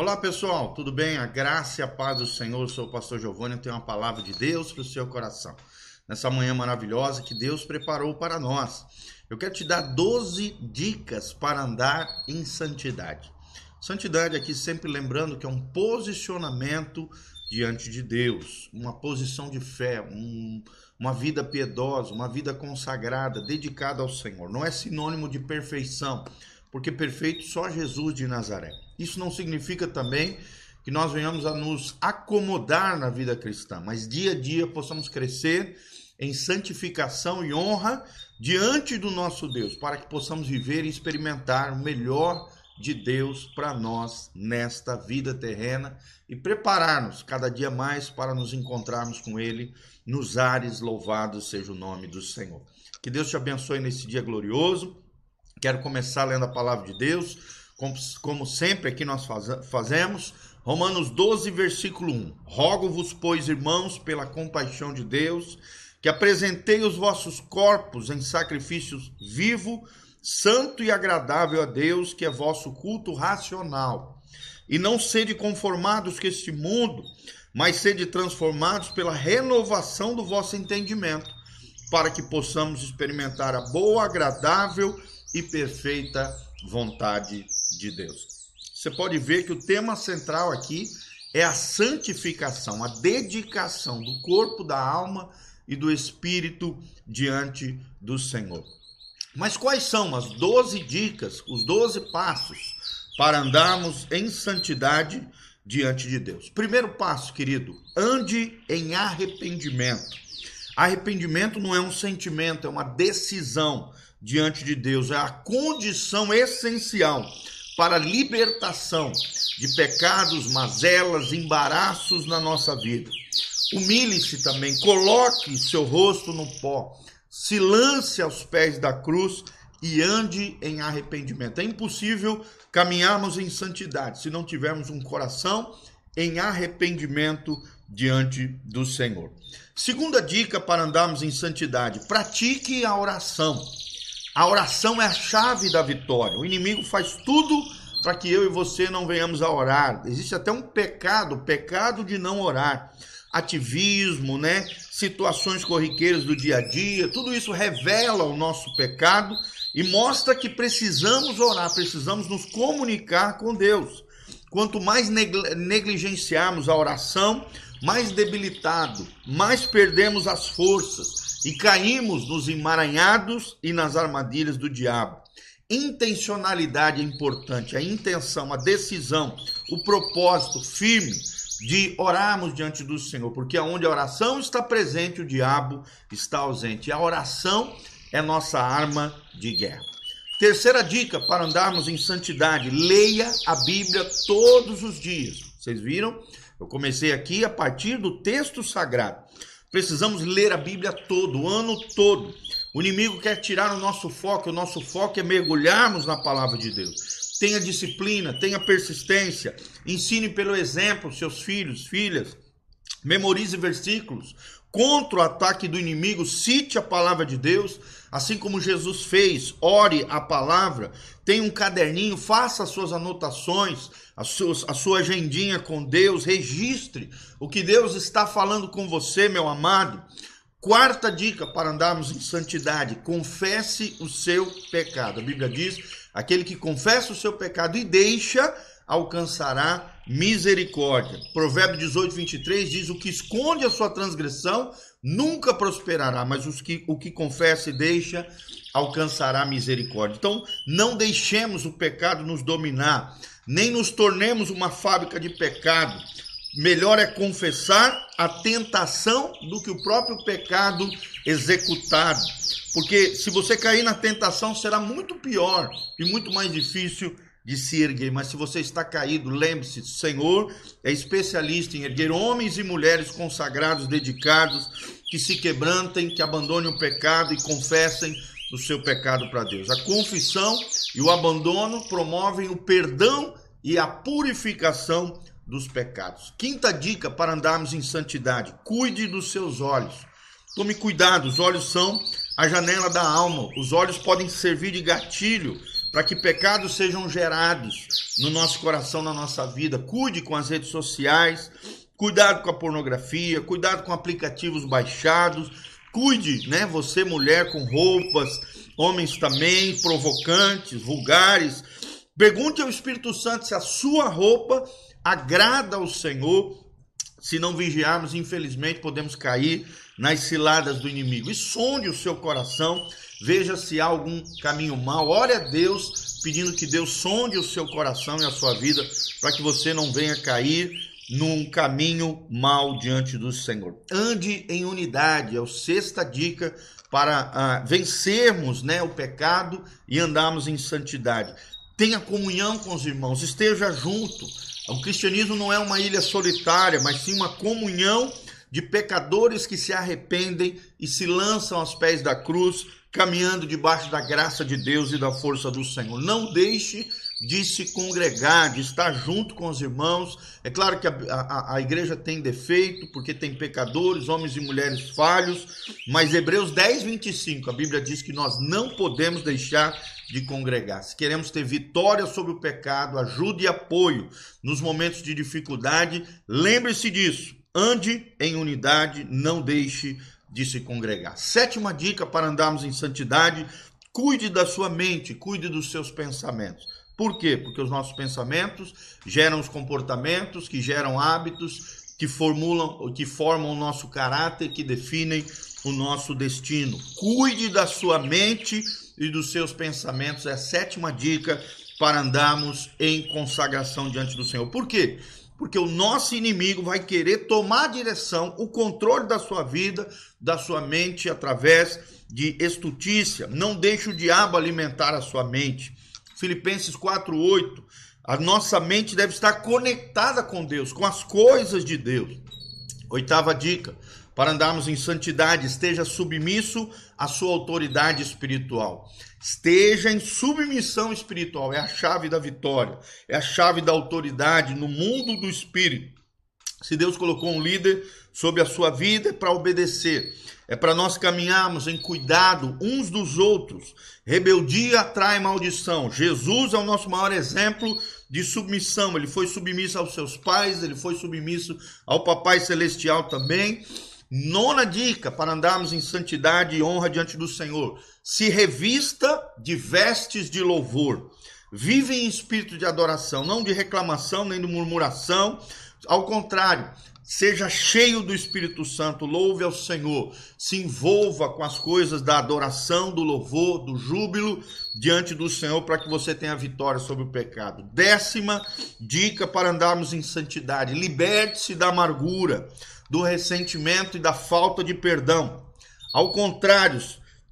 Olá pessoal, tudo bem? A graça e a paz do Senhor, eu sou o pastor Giovanni, tenho uma palavra de Deus para o seu coração. Nessa manhã maravilhosa que Deus preparou para nós, eu quero te dar 12 dicas para andar em santidade. Santidade aqui sempre lembrando que é um posicionamento diante de Deus, uma posição de fé, um, uma vida piedosa, uma vida consagrada, dedicada ao Senhor. Não é sinônimo de perfeição, porque perfeito só Jesus de Nazaré. Isso não significa também que nós venhamos a nos acomodar na vida cristã, mas dia a dia possamos crescer em santificação e honra diante do nosso Deus, para que possamos viver e experimentar o melhor de Deus para nós nesta vida terrena e preparar-nos cada dia mais para nos encontrarmos com Ele nos ares. Louvado seja o nome do Senhor. Que Deus te abençoe nesse dia glorioso. Quero começar lendo a palavra de Deus, como, como sempre aqui nós faz, fazemos. Romanos 12, versículo 1. Rogo-vos, pois, irmãos, pela compaixão de Deus, que apresentei os vossos corpos em sacrifícios vivo, santo e agradável a Deus, que é vosso culto racional. E não sede conformados com este mundo, mas sede transformados pela renovação do vosso entendimento, para que possamos experimentar a boa, agradável e perfeita vontade de Deus. Você pode ver que o tema central aqui é a santificação, a dedicação do corpo, da alma e do espírito diante do Senhor. Mas quais são as 12 dicas, os 12 passos para andarmos em santidade diante de Deus? Primeiro passo, querido, ande em arrependimento. Arrependimento não é um sentimento, é uma decisão diante de Deus, é a condição essencial para a libertação de pecados, mazelas, embaraços na nossa vida. Humilhe-se também, coloque seu rosto no pó, se lance aos pés da cruz e ande em arrependimento. É impossível caminharmos em santidade se não tivermos um coração em arrependimento diante do Senhor. Segunda dica para andarmos em santidade: pratique a oração. A oração é a chave da vitória. O inimigo faz tudo para que eu e você não venhamos a orar. Existe até um pecado, pecado de não orar. Ativismo, né? Situações corriqueiras do dia a dia, tudo isso revela o nosso pecado e mostra que precisamos orar, precisamos nos comunicar com Deus. Quanto mais negligenciarmos a oração, mais debilitado, mais perdemos as forças e caímos nos emaranhados e nas armadilhas do diabo. Intencionalidade é importante, a intenção, a decisão, o propósito firme de orarmos diante do Senhor, porque onde a oração está presente, o diabo está ausente. A oração é nossa arma de guerra. Terceira dica para andarmos em santidade: leia a Bíblia todos os dias. Vocês viram? Eu comecei aqui a partir do texto sagrado. Precisamos ler a Bíblia todo, o ano todo. O inimigo quer tirar o nosso foco, o nosso foco é mergulharmos na palavra de Deus. Tenha disciplina, tenha persistência, ensine pelo exemplo seus filhos, filhas. Memorize versículos. Contra o ataque do inimigo, cite a palavra de Deus, assim como Jesus fez. Ore a palavra, tenha um caderninho, faça as suas anotações, a sua, a sua agendinha com Deus, registre o que Deus está falando com você, meu amado. Quarta dica para andarmos em santidade: confesse o seu pecado. A Bíblia diz: aquele que confessa o seu pecado e deixa, alcançará misericórdia. Provérbio 18, 23 diz: o que esconde a sua transgressão nunca prosperará, mas os que, o que confessa e deixa alcançará misericórdia. Então, não deixemos o pecado nos dominar nem nos tornemos uma fábrica de pecado. Melhor é confessar a tentação do que o próprio pecado executado. Porque se você cair na tentação, será muito pior e muito mais difícil de se erguer. Mas se você está caído, lembre-se: o Senhor é especialista em erguer homens e mulheres consagrados, dedicados, que se quebrantem, que abandonem o pecado e confessem o seu pecado para Deus. A confissão e o abandono promovem o perdão e a purificação dos pecados. Quinta dica para andarmos em santidade: cuide dos seus olhos. Tome cuidado, os olhos são a janela da alma. Os olhos podem servir de gatilho para que pecados sejam gerados no nosso coração, na nossa vida. Cuide com as redes sociais, cuidado com a pornografia, cuidado com aplicativos baixados. Cuide, né, você mulher com roupas, homens também provocantes, vulgares. Pergunte ao Espírito Santo se a sua roupa agrada ao Senhor. Se não vigiarmos, infelizmente, podemos cair nas ciladas do inimigo. E sonde o seu coração, veja se há algum caminho mau. Ore a Deus, pedindo que Deus sonde o seu coração e a sua vida, para que você não venha cair num caminho mau diante do Senhor. Ande em unidade, é a sexta dica para uh, vencermos né, o pecado e andarmos em santidade. Tenha comunhão com os irmãos, esteja junto. O cristianismo não é uma ilha solitária, mas sim uma comunhão de pecadores que se arrependem e se lançam aos pés da cruz, caminhando debaixo da graça de Deus e da força do Senhor. Não deixe de se congregar, de estar junto com os irmãos. É claro que a, a, a, igreja tem defeito, porque tem pecadores, homens e mulheres falhos, mas Hebreus 10, 25, a Bíblia diz que nós não podemos deixar de congregar. Se queremos ter vitória sobre o pecado, ajuda e apoio nos momentos de dificuldade, lembre-se disso. Ande em unidade, não deixe de se congregar. Sétima dica para andarmos em santidade: cuide da sua mente, cuide dos seus pensamentos. Por quê? Porque os nossos pensamentos geram os comportamentos, que geram hábitos, que formulam, que formam o nosso caráter, que definem o nosso destino. Cuide da sua mente e dos seus pensamentos. É a sétima dica para andarmos em consagração diante do Senhor. Por quê? Porque o nosso inimigo vai querer tomar a direção, o controle da sua vida, da sua mente através de estutícia. Não deixe o diabo alimentar a sua mente. Filipenses 4:8. A nossa mente deve estar conectada com Deus, com as coisas de Deus. Oitava dica: para andarmos em santidade, esteja submisso à sua autoridade espiritual. Esteja em submissão espiritual, é a chave da vitória, é a chave da autoridade no mundo do espírito. Se Deus colocou um líder sobre a sua vida, é para obedecer, é para nós caminharmos em cuidado uns dos outros. Rebeldia atrai maldição. Jesus é o nosso maior exemplo de submissão. Ele foi submisso aos seus pais, ele foi submisso ao Papai Celestial também. Nona dica para andarmos em santidade e honra diante do Senhor: se revista de vestes de louvor. Vive em espírito de adoração, não de reclamação nem de murmuração. Ao contrário, seja cheio do Espírito Santo, louve ao Senhor, se envolva com as coisas da adoração, do louvor, do júbilo diante do Senhor para que você tenha vitória sobre o pecado. Décima dica para andarmos em santidade: liberte-se da amargura do ressentimento e da falta de perdão. Ao contrário,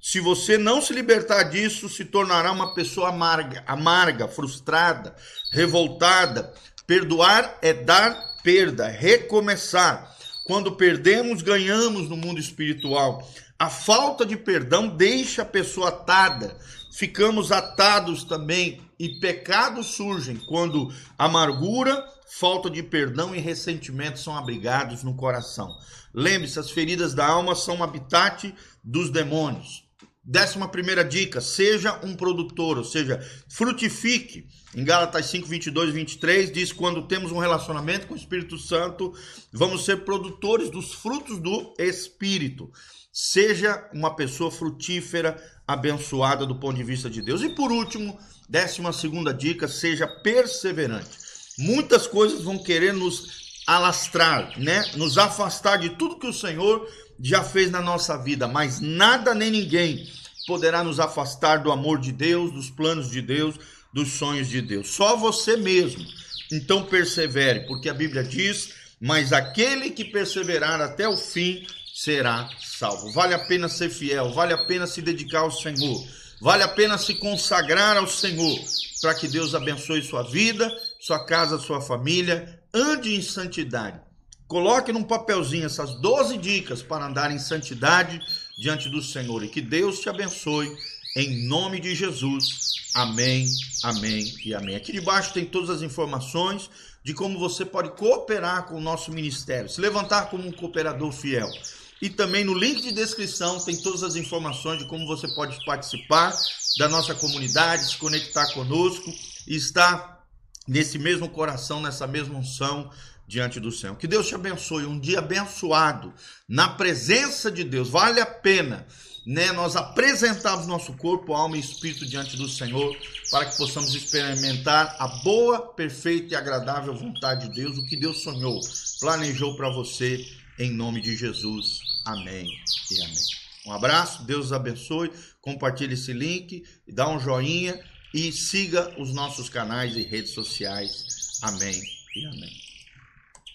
se você não se libertar disso, se tornará uma pessoa amarga, amarga, frustrada, revoltada. Perdoar é dar perda, recomeçar. Quando perdemos, ganhamos no mundo espiritual. A falta de perdão deixa a pessoa atada. Ficamos atados também e pecados surgem quando amargura, falta de perdão e ressentimento são abrigados no coração. Lembre-se, as feridas da alma são um habitat dos demônios. Décima primeira dica, seja um produtor, ou seja, frutifique. Em Gálatas 5, 22 e 23 diz, quando temos um relacionamento com o Espírito Santo, vamos ser produtores dos frutos do Espírito. Seja uma pessoa frutífera, abençoada do ponto de vista de Deus. E por último, décima segunda dica, seja perseverante muitas coisas vão querer nos alastrar, né? Nos afastar de tudo que o Senhor já fez na nossa vida, mas nada nem ninguém poderá nos afastar do amor de Deus, dos planos de Deus, dos sonhos de Deus. Só você mesmo. Então persevere, porque a Bíblia diz: "Mas aquele que perseverar até o fim será salvo". Vale a pena ser fiel, vale a pena se dedicar ao Senhor. Vale a pena se consagrar ao Senhor para que Deus abençoe sua vida, sua casa, sua família. Ande em santidade. Coloque num papelzinho essas 12 dicas para andar em santidade diante do Senhor e que Deus te abençoe em nome de Jesus. Amém, amém e amém. Aqui debaixo tem todas as informações de como você pode cooperar com o nosso ministério, se levantar como um cooperador fiel. E também no link de descrição tem todas as informações de como você pode participar da nossa comunidade, se conectar conosco e estar nesse mesmo coração, nessa mesma unção diante do Senhor. Que Deus te abençoe, um dia abençoado na presença de Deus. Vale a pena né, nós apresentarmos nosso corpo, alma e espírito diante do Senhor, para que possamos experimentar a boa, perfeita e agradável vontade de Deus, o que Deus sonhou, planejou para você, em nome de Jesus. Amém e amém. Um abraço, Deus abençoe, compartilhe esse link, dá um joinha e siga os nossos canais e redes sociais. Amém e amém.